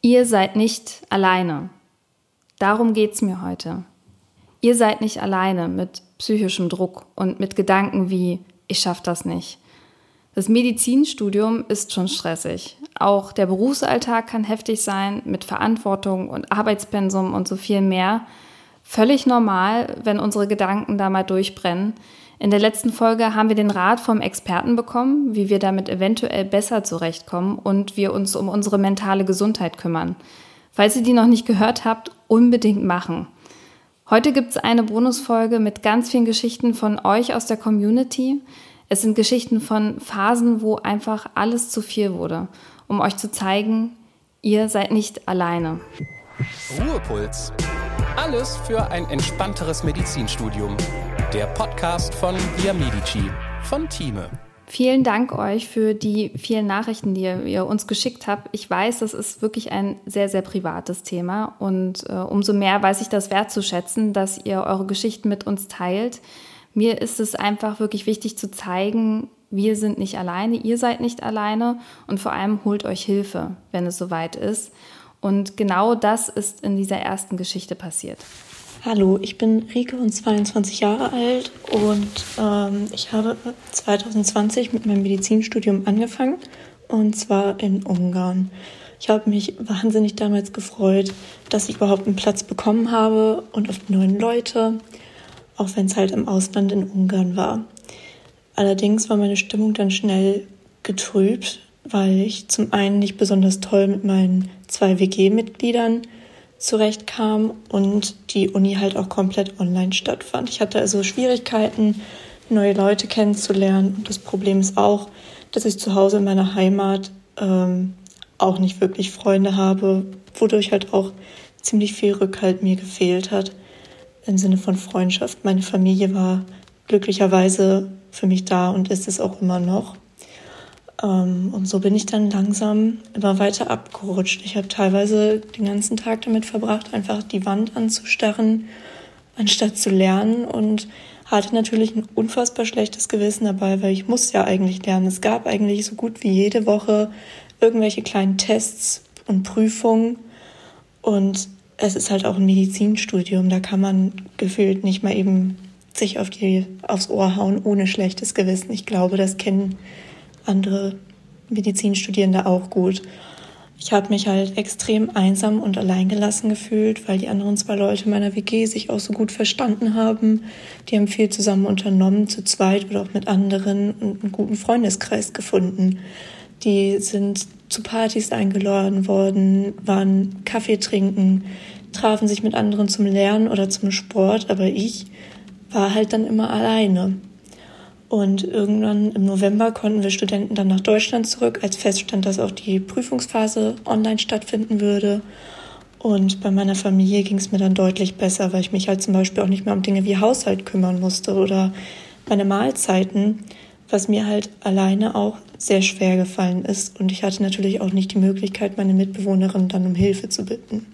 Ihr seid nicht alleine. Darum geht es mir heute. Ihr seid nicht alleine mit psychischem Druck und mit Gedanken wie, ich schaffe das nicht. Das Medizinstudium ist schon stressig. Auch der Berufsalltag kann heftig sein mit Verantwortung und Arbeitspensum und so viel mehr. Völlig normal, wenn unsere Gedanken da mal durchbrennen. In der letzten Folge haben wir den Rat vom Experten bekommen, wie wir damit eventuell besser zurechtkommen und wir uns um unsere mentale Gesundheit kümmern. Falls ihr die noch nicht gehört habt, unbedingt machen. Heute gibt es eine Bonusfolge mit ganz vielen Geschichten von euch aus der Community. Es sind Geschichten von Phasen, wo einfach alles zu viel wurde, um euch zu zeigen, ihr seid nicht alleine. Ruhepuls. Alles für ein entspannteres Medizinstudium. Der Podcast von Via Medici von Thieme. Vielen Dank euch für die vielen Nachrichten, die ihr, uns geschickt habt. Ich weiß, das ist wirklich ein sehr, sehr privates Thema und äh, umso mehr weiß ich das wertzuschätzen, dass ihr eure Geschichten mit uns teilt. Mir ist es einfach wirklich wichtig zu zeigen, wir sind nicht alleine, ihr seid nicht alleine und vor allem holt euch Hilfe, wenn es soweit ist. Und genau das ist in dieser ersten Geschichte passiert. Hallo, ich bin Rike und 22 Jahre alt und ähm, ich habe 2020 mit meinem Medizinstudium angefangen und zwar in Ungarn. Ich habe mich wahnsinnig damals gefreut, dass ich überhaupt einen Platz bekommen habe und auf neuen Leute, auch wenn es halt im Ausland in Ungarn war. Allerdings war meine Stimmung dann schnell getrübt, weil ich zum einen nicht besonders toll mit meinen zwei WG-Mitgliedern zurechtkam und die Uni halt auch komplett online stattfand. Ich hatte also Schwierigkeiten, neue Leute kennenzulernen. Und das Problem ist auch, dass ich zu Hause in meiner Heimat ähm, auch nicht wirklich Freunde habe, wodurch halt auch ziemlich viel Rückhalt mir gefehlt hat im Sinne von Freundschaft. Meine Familie war glücklicherweise für mich da und ist es auch immer noch. Ähm, und so bin ich dann langsam immer weiter abgerutscht. Ich habe teilweise den ganzen Tag damit verbracht, einfach die Wand anzustarren, anstatt zu lernen und hatte natürlich ein unfassbar schlechtes Gewissen dabei, weil ich muss ja eigentlich lernen. Es gab eigentlich so gut wie jede Woche irgendwelche kleinen Tests und Prüfungen und es ist halt auch ein Medizinstudium, da kann man gefühlt nicht mal eben sich auf die, aufs Ohr hauen ohne schlechtes Gewissen. Ich glaube, das kennen andere Medizinstudierende auch gut. Ich habe mich halt extrem einsam und alleingelassen gefühlt, weil die anderen zwei Leute meiner WG sich auch so gut verstanden haben. Die haben viel zusammen unternommen, zu zweit oder auch mit anderen und einen guten Freundeskreis gefunden. Die sind zu Partys eingeladen worden, waren Kaffee trinken, trafen sich mit anderen zum Lernen oder zum Sport, aber ich war halt dann immer alleine. Und irgendwann im November konnten wir Studenten dann nach Deutschland zurück, als feststand, dass auch die Prüfungsphase online stattfinden würde. Und bei meiner Familie ging es mir dann deutlich besser, weil ich mich halt zum Beispiel auch nicht mehr um Dinge wie Haushalt kümmern musste oder meine Mahlzeiten, was mir halt alleine auch sehr schwer gefallen ist. Und ich hatte natürlich auch nicht die Möglichkeit, meine Mitbewohnerin dann um Hilfe zu bitten.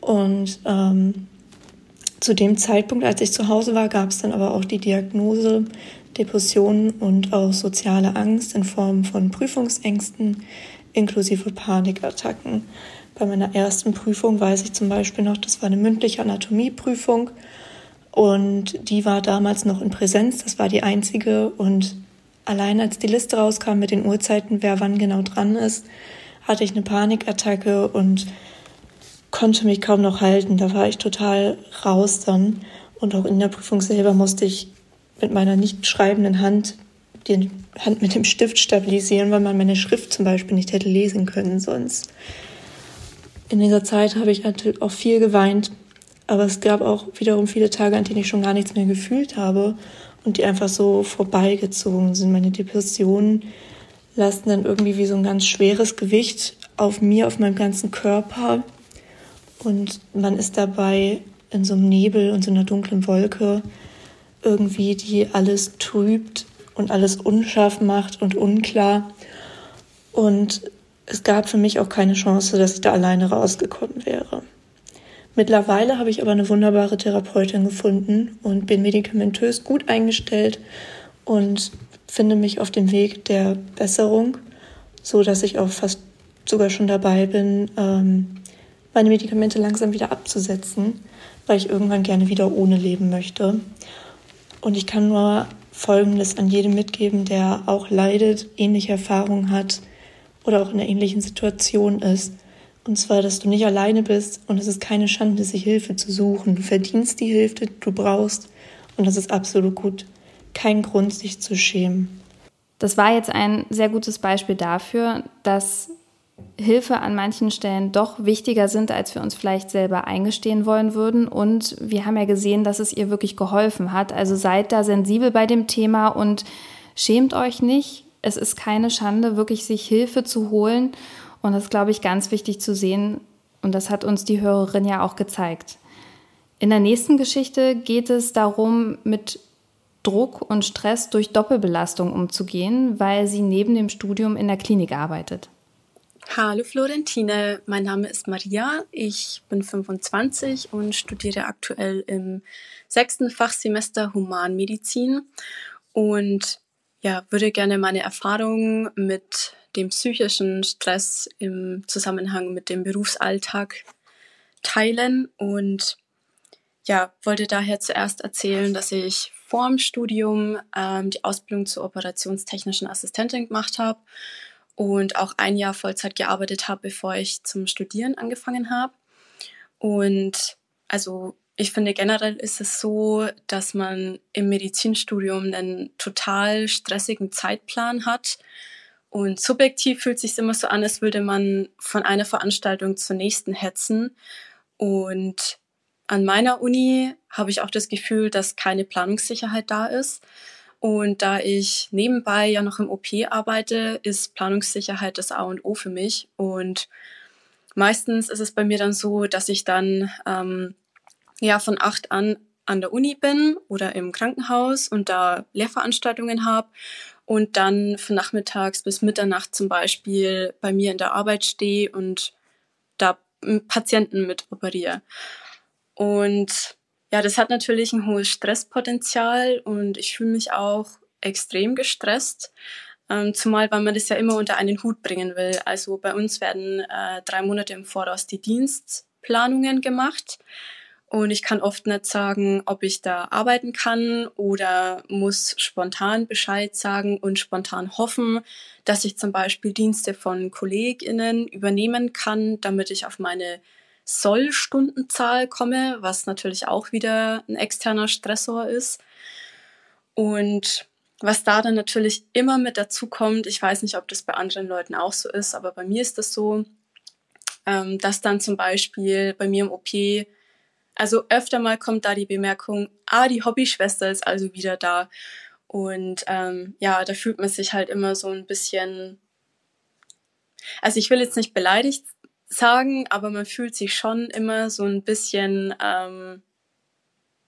Und ähm, zu dem Zeitpunkt, als ich zu Hause war, gab es dann aber auch die Diagnose Depressionen und auch soziale Angst in Form von Prüfungsängsten inklusive Panikattacken. Bei meiner ersten Prüfung weiß ich zum Beispiel noch, das war eine mündliche Anatomieprüfung und die war damals noch in Präsenz, das war die einzige und allein als die Liste rauskam mit den Uhrzeiten, wer wann genau dran ist, hatte ich eine Panikattacke und konnte mich kaum noch halten. Da war ich total raus dann. Und auch in der Prüfung selber musste ich mit meiner nicht schreibenden Hand die Hand mit dem Stift stabilisieren, weil man meine Schrift zum Beispiel nicht hätte lesen können sonst. In dieser Zeit habe ich natürlich auch viel geweint, aber es gab auch wiederum viele Tage, an denen ich schon gar nichts mehr gefühlt habe und die einfach so vorbeigezogen sind. Meine Depressionen lasten dann irgendwie wie so ein ganz schweres Gewicht auf mir, auf meinem ganzen Körper und man ist dabei in so einem Nebel und so einer dunklen Wolke irgendwie, die alles trübt und alles unscharf macht und unklar. Und es gab für mich auch keine Chance, dass ich da alleine rausgekommen wäre. Mittlerweile habe ich aber eine wunderbare Therapeutin gefunden und bin medikamentös gut eingestellt und finde mich auf dem Weg der Besserung, so dass ich auch fast sogar schon dabei bin, ähm, meine Medikamente langsam wieder abzusetzen, weil ich irgendwann gerne wieder ohne leben möchte. Und ich kann nur Folgendes an jedem mitgeben, der auch leidet, ähnliche Erfahrungen hat oder auch in einer ähnlichen Situation ist. Und zwar, dass du nicht alleine bist und es ist keine Schande, sich Hilfe zu suchen. Du verdienst die Hilfe, du brauchst und das ist absolut gut. Kein Grund, sich zu schämen. Das war jetzt ein sehr gutes Beispiel dafür, dass Hilfe an manchen Stellen doch wichtiger sind, als wir uns vielleicht selber eingestehen wollen würden. Und wir haben ja gesehen, dass es ihr wirklich geholfen hat. Also seid da sensibel bei dem Thema und schämt euch nicht. Es ist keine Schande, wirklich sich Hilfe zu holen. Und das ist, glaube ich, ganz wichtig zu sehen. Und das hat uns die Hörerin ja auch gezeigt. In der nächsten Geschichte geht es darum, mit Druck und Stress durch Doppelbelastung umzugehen, weil sie neben dem Studium in der Klinik arbeitet. Hallo Florentine, mein Name ist Maria, ich bin 25 und studiere aktuell im sechsten Fachsemester Humanmedizin und ja, würde gerne meine Erfahrungen mit dem psychischen Stress im Zusammenhang mit dem Berufsalltag teilen und ja, wollte daher zuerst erzählen, dass ich vor dem Studium ähm, die Ausbildung zur operationstechnischen Assistentin gemacht habe und auch ein Jahr Vollzeit gearbeitet habe, bevor ich zum Studieren angefangen habe. Und also ich finde generell ist es so, dass man im Medizinstudium einen total stressigen Zeitplan hat und subjektiv fühlt sich immer so an, als würde man von einer Veranstaltung zur nächsten hetzen. Und an meiner Uni habe ich auch das Gefühl, dass keine Planungssicherheit da ist. Und da ich nebenbei ja noch im OP arbeite, ist Planungssicherheit das A und O für mich. Und meistens ist es bei mir dann so, dass ich dann ähm, ja von acht an an der Uni bin oder im Krankenhaus und da Lehrveranstaltungen habe und dann von nachmittags bis Mitternacht zum Beispiel bei mir in der Arbeit stehe und da Patienten mit operiere. Und ja, das hat natürlich ein hohes Stresspotenzial und ich fühle mich auch extrem gestresst. Ähm, zumal, weil man das ja immer unter einen Hut bringen will. Also bei uns werden äh, drei Monate im Voraus die Dienstplanungen gemacht. Und ich kann oft nicht sagen, ob ich da arbeiten kann oder muss spontan Bescheid sagen und spontan hoffen, dass ich zum Beispiel Dienste von KollegInnen übernehmen kann, damit ich auf meine Sollstundenzahl komme, was natürlich auch wieder ein externer Stressor ist. Und was da dann natürlich immer mit dazu kommt, ich weiß nicht, ob das bei anderen Leuten auch so ist, aber bei mir ist das so, ähm, dass dann zum Beispiel bei mir im OP also öfter mal kommt da die Bemerkung, ah, die Hobbyschwester ist also wieder da. Und ähm, ja, da fühlt man sich halt immer so ein bisschen, also ich will jetzt nicht beleidigt sagen, aber man fühlt sich schon immer so ein bisschen ähm,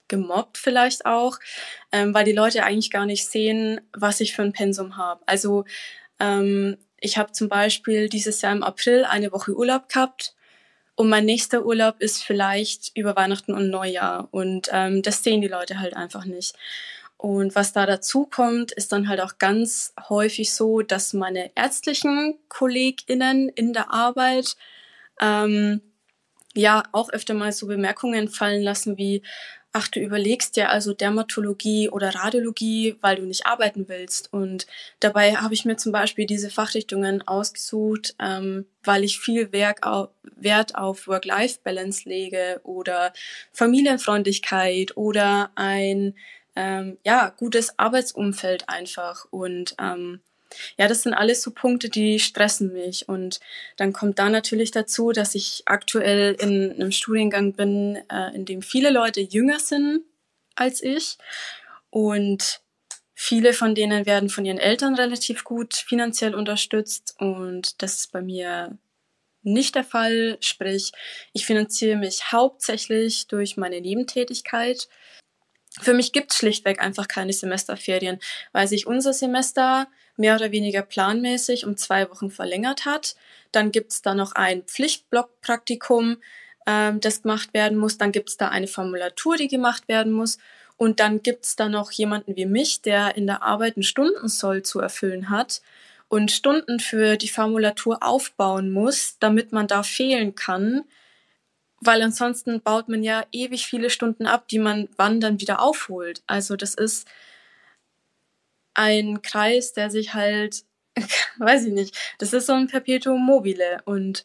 gemobbt vielleicht auch, ähm, weil die Leute eigentlich gar nicht sehen, was ich für ein Pensum habe. Also ähm, ich habe zum Beispiel dieses Jahr im April eine Woche Urlaub gehabt und mein nächster Urlaub ist vielleicht über Weihnachten und Neujahr. Und ähm, das sehen die Leute halt einfach nicht. Und was da dazu kommt, ist dann halt auch ganz häufig so, dass meine ärztlichen KollegInnen in der Arbeit ähm, ja auch öfter mal so Bemerkungen fallen lassen wie, ach, du überlegst ja also Dermatologie oder Radiologie, weil du nicht arbeiten willst. Und dabei habe ich mir zum Beispiel diese Fachrichtungen ausgesucht, ähm, weil ich viel Werk auf, Wert auf Work-Life-Balance lege oder Familienfreundlichkeit oder ein ähm, ja, gutes Arbeitsumfeld einfach. Und ähm, ja, das sind alles so Punkte, die stressen mich. Und dann kommt da natürlich dazu, dass ich aktuell in einem Studiengang bin, äh, in dem viele Leute jünger sind als ich. Und viele von denen werden von ihren Eltern relativ gut finanziell unterstützt. Und das ist bei mir nicht der Fall. Sprich, ich finanziere mich hauptsächlich durch meine Nebentätigkeit. Für mich gibt es schlichtweg einfach keine Semesterferien, weil sich unser Semester mehr oder weniger planmäßig um zwei Wochen verlängert hat. Dann gibt es da noch ein Pflichtblockpraktikum, ähm, das gemacht werden muss. Dann gibt es da eine Formulatur, die gemacht werden muss. Und dann gibt es da noch jemanden wie mich, der in der Arbeit einen Stundensoll zu erfüllen hat. und Stunden für die Formulatur aufbauen muss, damit man da fehlen kann, weil ansonsten baut man ja ewig viele Stunden ab, die man wann dann wieder aufholt. Also das ist ein Kreis, der sich halt, weiß ich nicht, das ist so ein Perpetuum mobile und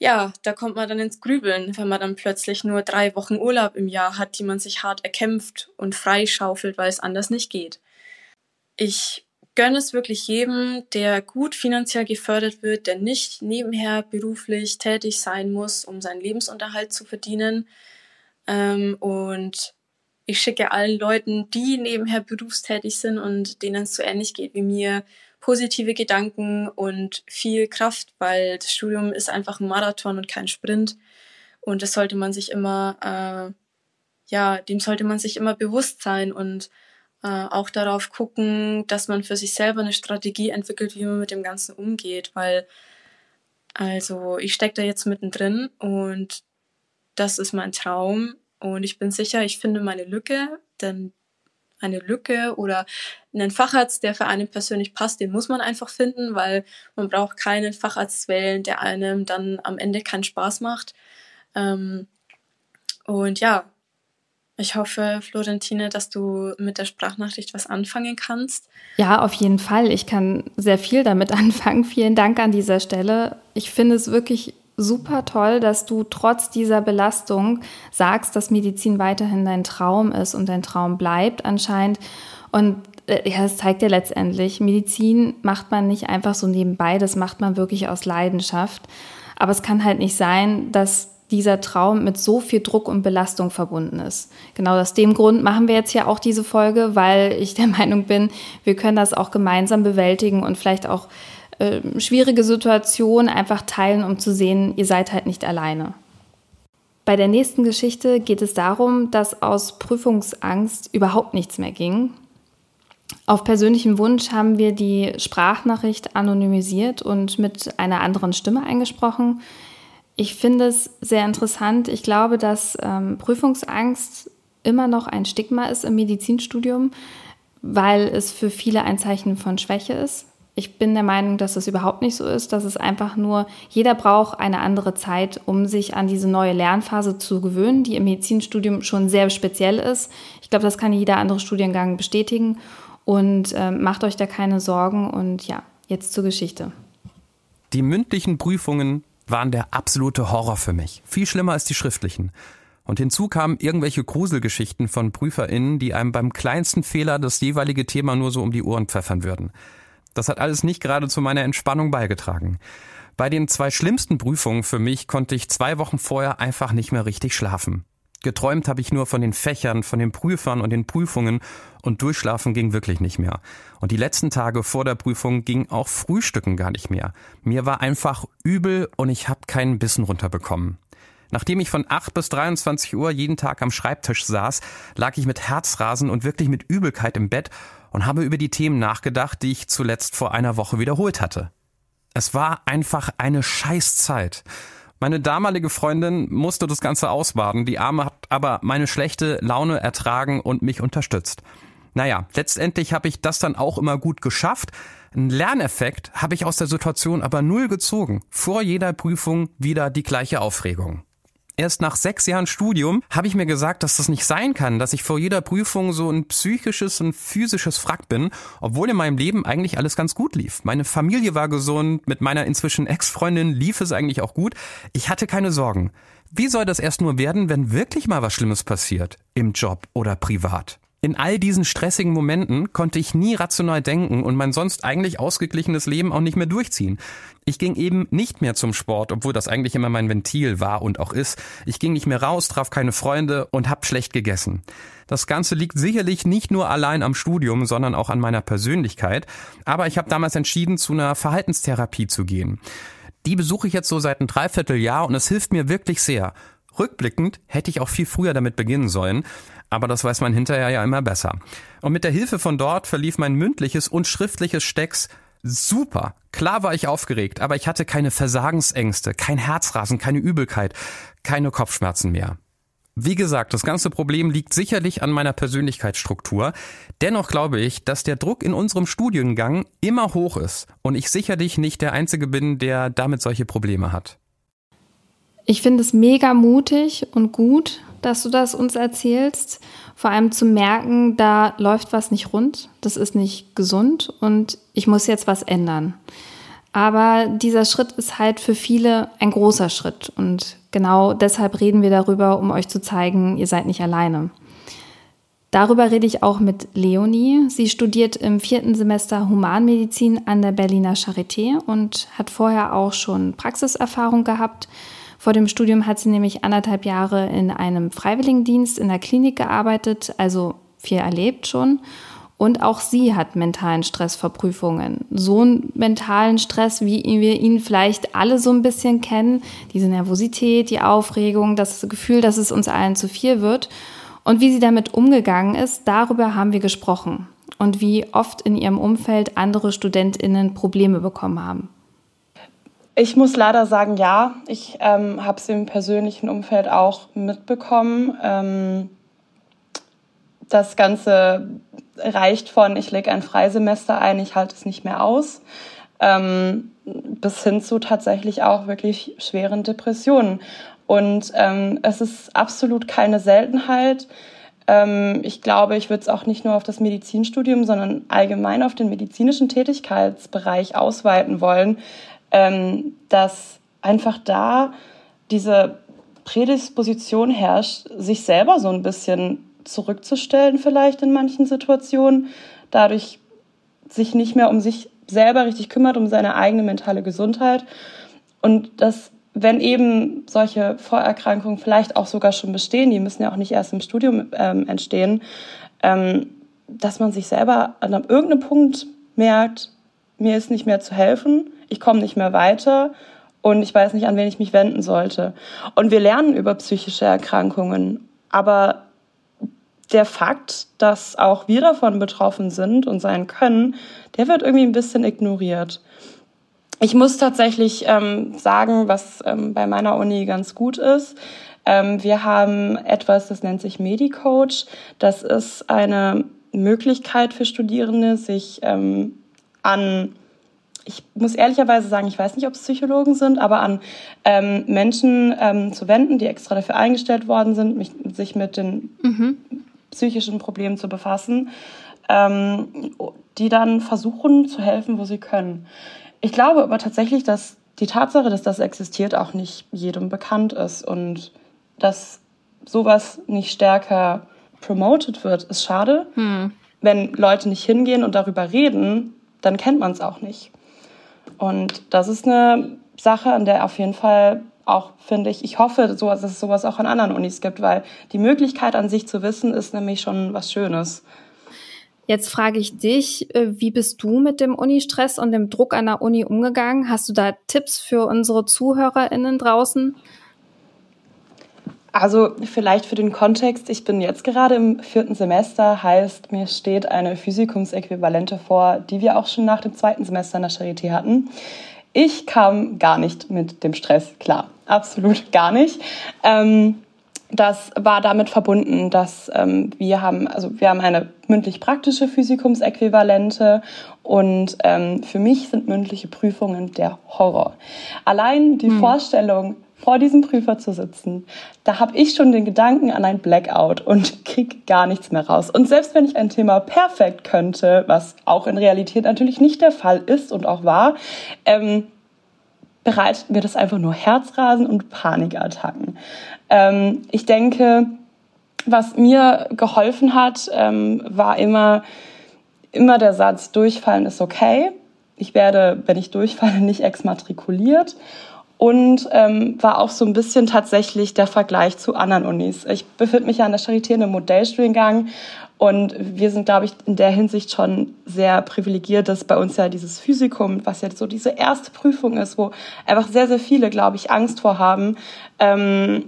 ja, da kommt man dann ins Grübeln, wenn man dann plötzlich nur drei Wochen Urlaub im Jahr hat, die man sich hart erkämpft und freischaufelt, weil es anders nicht geht. Ich gönne es wirklich jedem, der gut finanziell gefördert wird, der nicht nebenher beruflich tätig sein muss, um seinen Lebensunterhalt zu verdienen. Ähm, und ich schicke allen Leuten, die nebenher berufstätig sind und denen es so ähnlich geht wie mir, positive Gedanken und viel Kraft, weil das Studium ist einfach ein Marathon und kein Sprint. Und das sollte man sich immer, äh, ja, dem sollte man sich immer bewusst sein und äh, auch darauf gucken, dass man für sich selber eine Strategie entwickelt, wie man mit dem Ganzen umgeht, weil also ich stecke da jetzt mittendrin und das ist mein Traum und ich bin sicher, ich finde meine Lücke, denn eine Lücke oder einen Facharzt, der für einen persönlich passt, den muss man einfach finden, weil man braucht keinen Facharzt wählen, der einem dann am Ende keinen Spaß macht. Ähm, und ja, ich hoffe, Florentine, dass du mit der Sprachnachricht was anfangen kannst. Ja, auf jeden Fall. Ich kann sehr viel damit anfangen. Vielen Dank an dieser Stelle. Ich finde es wirklich super toll, dass du trotz dieser Belastung sagst, dass Medizin weiterhin dein Traum ist und dein Traum bleibt anscheinend. Und äh, ja, es zeigt ja letztendlich, Medizin macht man nicht einfach so nebenbei, das macht man wirklich aus Leidenschaft. Aber es kann halt nicht sein, dass dieser Traum mit so viel Druck und Belastung verbunden ist. Genau aus dem Grund machen wir jetzt hier auch diese Folge, weil ich der Meinung bin, wir können das auch gemeinsam bewältigen und vielleicht auch äh, schwierige Situationen einfach teilen, um zu sehen, ihr seid halt nicht alleine. Bei der nächsten Geschichte geht es darum, dass aus Prüfungsangst überhaupt nichts mehr ging. Auf persönlichen Wunsch haben wir die Sprachnachricht anonymisiert und mit einer anderen Stimme eingesprochen. Ich finde es sehr interessant. Ich glaube, dass ähm, Prüfungsangst immer noch ein Stigma ist im Medizinstudium, weil es für viele ein Zeichen von Schwäche ist. Ich bin der Meinung, dass es überhaupt nicht so ist, dass es einfach nur, jeder braucht eine andere Zeit, um sich an diese neue Lernphase zu gewöhnen, die im Medizinstudium schon sehr speziell ist. Ich glaube, das kann jeder andere Studiengang bestätigen. Und äh, macht euch da keine Sorgen. Und ja, jetzt zur Geschichte. Die mündlichen Prüfungen waren der absolute Horror für mich. Viel schlimmer als die schriftlichen. Und hinzu kamen irgendwelche Gruselgeschichten von PrüferInnen, die einem beim kleinsten Fehler das jeweilige Thema nur so um die Ohren pfeffern würden. Das hat alles nicht gerade zu meiner Entspannung beigetragen. Bei den zwei schlimmsten Prüfungen für mich konnte ich zwei Wochen vorher einfach nicht mehr richtig schlafen. Geträumt habe ich nur von den Fächern, von den Prüfern und den Prüfungen und durchschlafen ging wirklich nicht mehr. Und die letzten Tage vor der Prüfung ging auch Frühstücken gar nicht mehr. Mir war einfach übel und ich habe keinen Bissen runterbekommen. Nachdem ich von 8 bis 23 Uhr jeden Tag am Schreibtisch saß, lag ich mit Herzrasen und wirklich mit Übelkeit im Bett und habe über die Themen nachgedacht, die ich zuletzt vor einer Woche wiederholt hatte. Es war einfach eine Scheißzeit. Meine damalige Freundin musste das Ganze ausbaden. Die Arme hat aber meine schlechte Laune ertragen und mich unterstützt. Naja, letztendlich habe ich das dann auch immer gut geschafft. Ein Lerneffekt habe ich aus der Situation aber null gezogen. Vor jeder Prüfung wieder die gleiche Aufregung. Erst nach sechs Jahren Studium habe ich mir gesagt, dass das nicht sein kann, dass ich vor jeder Prüfung so ein psychisches und physisches Frack bin, obwohl in meinem Leben eigentlich alles ganz gut lief. Meine Familie war gesund, mit meiner inzwischen Ex-Freundin lief es eigentlich auch gut. Ich hatte keine Sorgen. Wie soll das erst nur werden, wenn wirklich mal was Schlimmes passiert? Im Job oder privat? In all diesen stressigen Momenten konnte ich nie rational denken und mein sonst eigentlich ausgeglichenes Leben auch nicht mehr durchziehen. Ich ging eben nicht mehr zum Sport, obwohl das eigentlich immer mein Ventil war und auch ist. Ich ging nicht mehr raus, traf keine Freunde und hab schlecht gegessen. Das Ganze liegt sicherlich nicht nur allein am Studium, sondern auch an meiner Persönlichkeit. Aber ich habe damals entschieden, zu einer Verhaltenstherapie zu gehen. Die besuche ich jetzt so seit einem Dreivierteljahr und es hilft mir wirklich sehr. Rückblickend hätte ich auch viel früher damit beginnen sollen aber das weiß man hinterher ja immer besser. Und mit der Hilfe von dort verlief mein mündliches und schriftliches Stecks super. Klar war ich aufgeregt, aber ich hatte keine Versagensängste, kein Herzrasen, keine Übelkeit, keine Kopfschmerzen mehr. Wie gesagt, das ganze Problem liegt sicherlich an meiner Persönlichkeitsstruktur. Dennoch glaube ich, dass der Druck in unserem Studiengang immer hoch ist und ich sicherlich nicht der Einzige bin, der damit solche Probleme hat. Ich finde es mega mutig und gut, dass du das uns erzählst. Vor allem zu merken, da läuft was nicht rund, das ist nicht gesund und ich muss jetzt was ändern. Aber dieser Schritt ist halt für viele ein großer Schritt. Und genau deshalb reden wir darüber, um euch zu zeigen, ihr seid nicht alleine. Darüber rede ich auch mit Leonie. Sie studiert im vierten Semester Humanmedizin an der Berliner Charité und hat vorher auch schon Praxiserfahrung gehabt. Vor dem Studium hat sie nämlich anderthalb Jahre in einem Freiwilligendienst in der Klinik gearbeitet, also viel erlebt schon. Und auch sie hat mentalen Stress vor Prüfungen. So einen mentalen Stress, wie wir ihn vielleicht alle so ein bisschen kennen. Diese Nervosität, die Aufregung, das Gefühl, dass es uns allen zu viel wird. Und wie sie damit umgegangen ist, darüber haben wir gesprochen. Und wie oft in ihrem Umfeld andere StudentInnen Probleme bekommen haben. Ich muss leider sagen, ja. Ich ähm, habe es im persönlichen Umfeld auch mitbekommen. Ähm, das Ganze reicht von, ich lege ein Freisemester ein, ich halte es nicht mehr aus, ähm, bis hin zu tatsächlich auch wirklich schweren Depressionen. Und ähm, es ist absolut keine Seltenheit. Ähm, ich glaube, ich würde es auch nicht nur auf das Medizinstudium, sondern allgemein auf den medizinischen Tätigkeitsbereich ausweiten wollen, ähm, dass einfach da diese Prädisposition herrscht, sich selber so ein bisschen zurückzustellen vielleicht in manchen Situationen, dadurch sich nicht mehr um sich selber richtig kümmert, um seine eigene mentale Gesundheit. Und dass, wenn eben solche Vorerkrankungen vielleicht auch sogar schon bestehen, die müssen ja auch nicht erst im Studium ähm, entstehen, ähm, dass man sich selber an irgendeinem Punkt merkt, mir ist nicht mehr zu helfen, ich komme nicht mehr weiter und ich weiß nicht, an wen ich mich wenden sollte. Und wir lernen über psychische Erkrankungen, aber der Fakt, dass auch wir davon betroffen sind und sein können, der wird irgendwie ein bisschen ignoriert. Ich muss tatsächlich ähm, sagen, was ähm, bei meiner Uni ganz gut ist. Ähm, wir haben etwas, das nennt sich Medicoach. Das ist eine Möglichkeit für Studierende, sich ähm, an ich muss ehrlicherweise sagen, ich weiß nicht, ob es Psychologen sind, aber an ähm, Menschen ähm, zu wenden, die extra dafür eingestellt worden sind, mich, sich mit den mhm psychischen Problemen zu befassen, ähm, die dann versuchen zu helfen, wo sie können. Ich glaube aber tatsächlich, dass die Tatsache, dass das existiert, auch nicht jedem bekannt ist und dass sowas nicht stärker promoted wird, ist schade. Hm. Wenn Leute nicht hingehen und darüber reden, dann kennt man es auch nicht. Und das ist eine Sache, an der auf jeden Fall auch, finde ich, ich hoffe, dass es sowas auch an anderen Unis gibt, weil die Möglichkeit an sich zu wissen, ist nämlich schon was Schönes. Jetzt frage ich dich, äh, wie bist du mit dem Unistress und dem Druck an der Uni umgegangen? Hast du da Tipps für unsere ZuhörerInnen draußen? Also vielleicht für den Kontext, ich bin jetzt gerade im vierten Semester, heißt mir steht eine Physikumsäquivalente vor, die wir auch schon nach dem zweiten Semester in der Charité hatten. Ich kam gar nicht mit dem Stress klar, absolut gar nicht. Ähm, das war damit verbunden, dass ähm, wir haben, also wir haben eine mündlich-praktische Physikumsäquivalente und ähm, für mich sind mündliche Prüfungen der Horror. Allein die hm. Vorstellung, vor diesem Prüfer zu sitzen, da habe ich schon den Gedanken an ein Blackout und krieg gar nichts mehr raus. Und selbst wenn ich ein Thema perfekt könnte, was auch in Realität natürlich nicht der Fall ist und auch war, ähm, bereitet mir das einfach nur Herzrasen und Panikattacken. Ähm, ich denke, was mir geholfen hat, ähm, war immer, immer der Satz, durchfallen ist okay. Ich werde, wenn ich durchfalle, nicht exmatrikuliert und ähm, war auch so ein bisschen tatsächlich der Vergleich zu anderen Unis. Ich befinde mich ja an der Charité in einem Modellstudiengang und wir sind, glaube ich, in der Hinsicht schon sehr privilegiert, dass bei uns ja dieses Physikum, was ja so diese erste Prüfung ist, wo einfach sehr, sehr viele, glaube ich, Angst vor haben, ähm,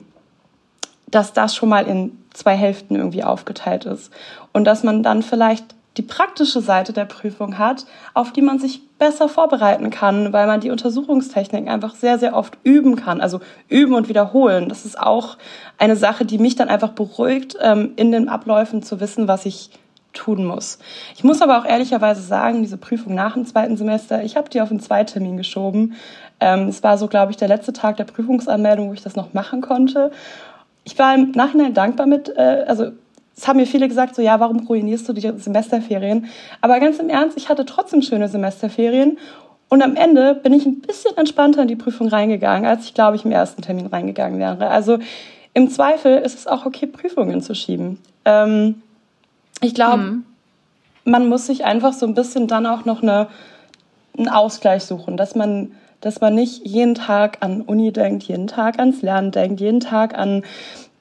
dass das schon mal in zwei Hälften irgendwie aufgeteilt ist. Und dass man dann vielleicht die praktische Seite der Prüfung hat, auf die man sich besser vorbereiten kann, weil man die Untersuchungstechniken einfach sehr, sehr oft üben kann. Also üben und wiederholen. Das ist auch eine Sache, die mich dann einfach beruhigt, ähm, in den Abläufen zu wissen, was ich tun muss. Ich muss aber auch ehrlicherweise sagen, diese Prüfung nach dem zweiten Semester, ich habe die auf den Zweitermin geschoben. Ähm, es war so, glaube ich, der letzte Tag der Prüfungsanmeldung, wo ich das noch machen konnte. Ich war im Nachhinein dankbar mit, äh, also es haben mir viele gesagt, so ja, warum ruinierst du die Semesterferien? Aber ganz im Ernst, ich hatte trotzdem schöne Semesterferien und am Ende bin ich ein bisschen entspannter in die Prüfung reingegangen, als ich, glaube ich, im ersten Termin reingegangen wäre. Also im Zweifel ist es auch okay, Prüfungen zu schieben. Ähm, ich glaube, mhm. man muss sich einfach so ein bisschen dann auch noch eine, einen Ausgleich suchen, dass man, dass man nicht jeden Tag an Uni denkt, jeden Tag ans Lernen denkt, jeden Tag an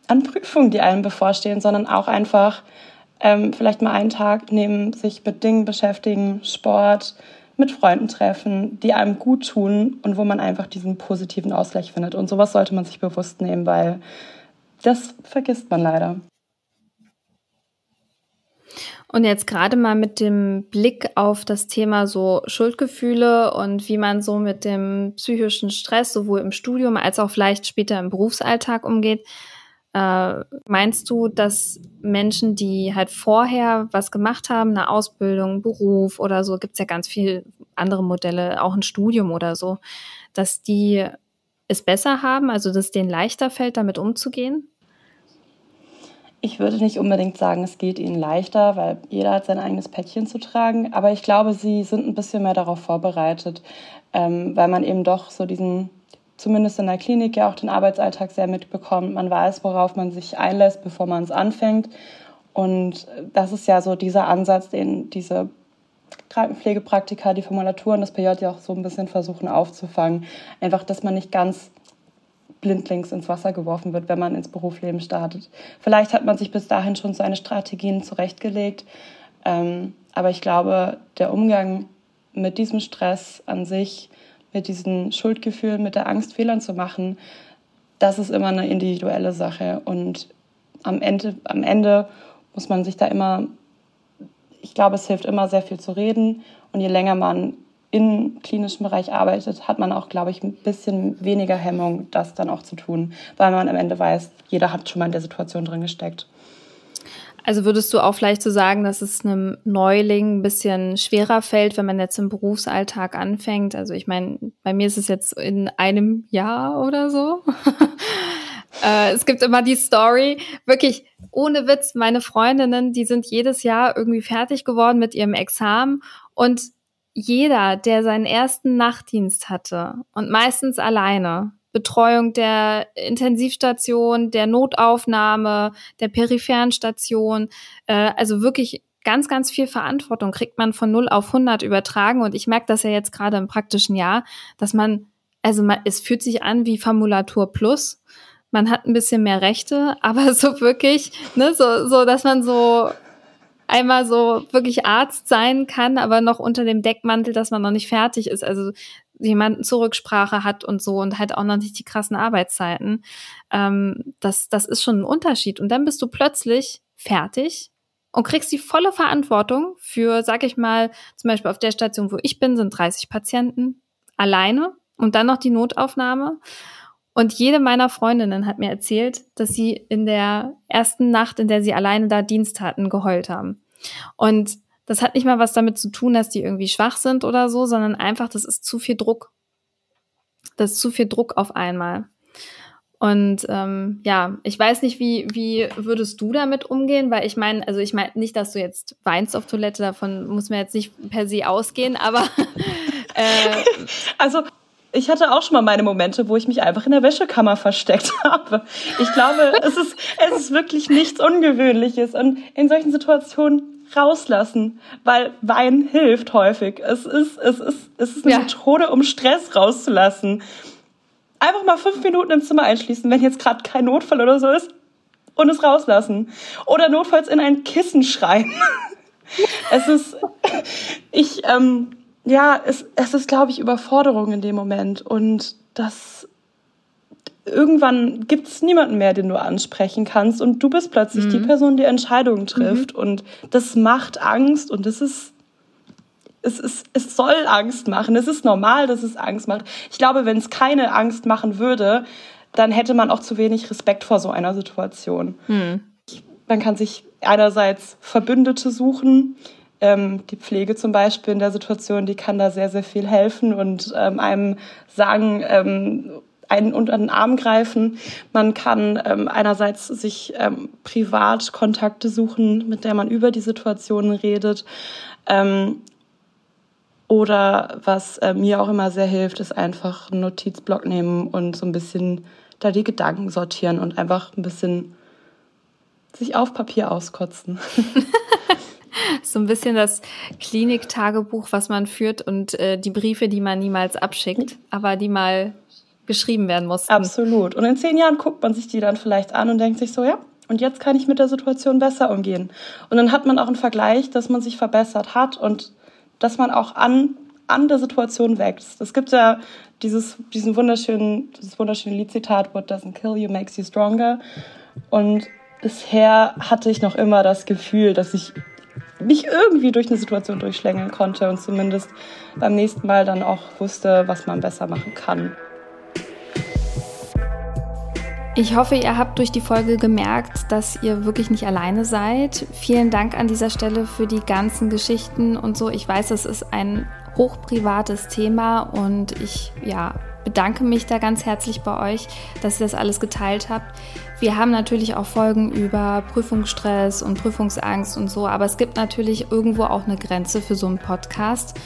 an Prüfungen, die einem bevorstehen, sondern auch einfach ähm, vielleicht mal einen Tag nehmen, sich mit Dingen beschäftigen, Sport, mit Freunden treffen, die einem gut tun und wo man einfach diesen positiven Ausgleich findet. Und sowas sollte man sich bewusst nehmen, weil das vergisst man leider. Und jetzt gerade mal mit dem Blick auf das Thema so Schuldgefühle und wie man so mit dem psychischen Stress sowohl im Studium als auch vielleicht später im Berufsalltag umgeht. Äh, meinst du, dass Menschen, die halt vorher was gemacht haben, eine Ausbildung, Beruf oder so, gibt es ja ganz viele andere Modelle, auch ein Studium oder so, dass die es besser haben, also dass es denen leichter fällt, damit umzugehen? Ich würde nicht unbedingt sagen, es geht ihnen leichter, weil jeder hat sein eigenes Päckchen zu tragen. Aber ich glaube, sie sind ein bisschen mehr darauf vorbereitet, ähm, weil man eben doch so diesen zumindest in der Klinik ja auch den Arbeitsalltag sehr mitbekommt. Man weiß, worauf man sich einlässt, bevor man es anfängt. Und das ist ja so dieser Ansatz, den diese Krankenpflegepraktiker, die Formulaturen des PJ ja auch so ein bisschen versuchen aufzufangen. Einfach, dass man nicht ganz blindlings ins Wasser geworfen wird, wenn man ins Berufsleben startet. Vielleicht hat man sich bis dahin schon seine Strategien zurechtgelegt. Ähm, aber ich glaube, der Umgang mit diesem Stress an sich mit diesen Schuldgefühlen, mit der Angst, Fehlern zu machen, das ist immer eine individuelle Sache. Und am Ende, am Ende muss man sich da immer, ich glaube, es hilft immer sehr viel zu reden. Und je länger man im klinischen Bereich arbeitet, hat man auch, glaube ich, ein bisschen weniger Hemmung, das dann auch zu tun, weil man am Ende weiß, jeder hat schon mal in der Situation drin gesteckt. Also würdest du auch vielleicht so sagen, dass es einem Neuling ein bisschen schwerer fällt, wenn man jetzt im Berufsalltag anfängt? Also ich meine, bei mir ist es jetzt in einem Jahr oder so. äh, es gibt immer die Story, wirklich ohne Witz, meine Freundinnen, die sind jedes Jahr irgendwie fertig geworden mit ihrem Examen und jeder, der seinen ersten Nachtdienst hatte und meistens alleine, Betreuung der Intensivstation, der Notaufnahme, der peripheren Station. Äh, also wirklich ganz, ganz viel Verantwortung kriegt man von 0 auf 100 übertragen. Und ich merke das ja jetzt gerade im praktischen Jahr, dass man, also man, es fühlt sich an wie Formulatur Plus. Man hat ein bisschen mehr Rechte, aber so wirklich, ne, so, so, dass man so einmal so wirklich Arzt sein kann, aber noch unter dem Deckmantel, dass man noch nicht fertig ist. Also jemanden zur Rücksprache hat und so und halt auch noch nicht die krassen Arbeitszeiten. Ähm, das, das ist schon ein Unterschied. Und dann bist du plötzlich fertig und kriegst die volle Verantwortung für, sag ich mal, zum Beispiel auf der Station, wo ich bin, sind 30 Patienten alleine und dann noch die Notaufnahme. Und jede meiner Freundinnen hat mir erzählt, dass sie in der ersten Nacht, in der sie alleine da Dienst hatten, geheult haben. Und das hat nicht mal was damit zu tun, dass die irgendwie schwach sind oder so, sondern einfach, das ist zu viel Druck. Das ist zu viel Druck auf einmal. Und ähm, ja, ich weiß nicht, wie, wie würdest du damit umgehen? Weil ich meine, also ich meine nicht, dass du jetzt weinst auf Toilette, davon muss man jetzt nicht per se ausgehen, aber äh, also ich hatte auch schon mal meine Momente, wo ich mich einfach in der Wäschekammer versteckt habe. Ich glaube, es ist, es ist wirklich nichts Ungewöhnliches. Und in solchen Situationen rauslassen, weil Wein hilft häufig. Es ist, es ist, es ist eine ja. Methode, um Stress rauszulassen. Einfach mal fünf Minuten im Zimmer einschließen, wenn jetzt gerade kein Notfall oder so ist, und es rauslassen. Oder notfalls in ein Kissen schreien. es ist, ich, ähm, ja, es, es ist, glaube ich, Überforderung in dem Moment. Und das irgendwann gibt es niemanden mehr, den du ansprechen kannst und du bist plötzlich mhm. die Person, die Entscheidungen trifft mhm. und das macht Angst und das ist es, ist, es soll Angst machen. Es ist normal, dass es Angst macht. Ich glaube, wenn es keine Angst machen würde, dann hätte man auch zu wenig Respekt vor so einer Situation. Mhm. Man kann sich einerseits Verbündete suchen, ähm, die Pflege zum Beispiel in der Situation, die kann da sehr, sehr viel helfen und ähm, einem sagen, ähm, einen unter den Arm greifen. Man kann ähm, einerseits sich ähm, privat Kontakte suchen, mit der man über die Situationen redet. Ähm, oder was äh, mir auch immer sehr hilft, ist einfach einen Notizblock nehmen und so ein bisschen da die Gedanken sortieren und einfach ein bisschen sich auf Papier auskotzen. so ein bisschen das Kliniktagebuch, was man führt und äh, die Briefe, die man niemals abschickt, aber die mal geschrieben werden mussten. Absolut. Und in zehn Jahren guckt man sich die dann vielleicht an und denkt sich so, ja, und jetzt kann ich mit der Situation besser umgehen. Und dann hat man auch einen Vergleich, dass man sich verbessert hat und dass man auch an, an der Situation wächst. Es gibt ja dieses, diesen wunderschönen, dieses wunderschöne Liedzitat, What doesn't kill you makes you stronger. Und bisher hatte ich noch immer das Gefühl, dass ich mich irgendwie durch eine Situation durchschlängeln konnte und zumindest beim nächsten Mal dann auch wusste, was man besser machen kann. Ich hoffe, ihr habt durch die Folge gemerkt, dass ihr wirklich nicht alleine seid. Vielen Dank an dieser Stelle für die ganzen Geschichten und so. Ich weiß, es ist ein hochprivates Thema und ich ja, bedanke mich da ganz herzlich bei euch, dass ihr das alles geteilt habt. Wir haben natürlich auch Folgen über Prüfungsstress und Prüfungsangst und so, aber es gibt natürlich irgendwo auch eine Grenze für so einen Podcast.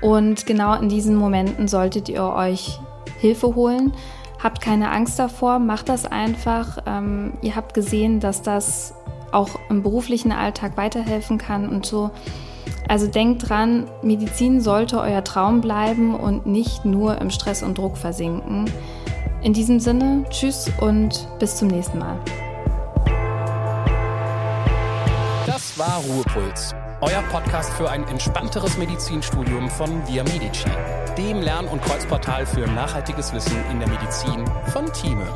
Und genau in diesen Momenten solltet ihr euch Hilfe holen. Habt keine Angst davor, macht das einfach. Ähm, ihr habt gesehen, dass das auch im beruflichen Alltag weiterhelfen kann und so. Also denkt dran, Medizin sollte euer Traum bleiben und nicht nur im Stress und Druck versinken. In diesem Sinne, tschüss und bis zum nächsten Mal. Das war Ruhepuls, euer Podcast für ein entspannteres Medizinstudium von Via Medici dem Lern- und Kreuzportal für nachhaltiges Wissen in der Medizin von Thieme.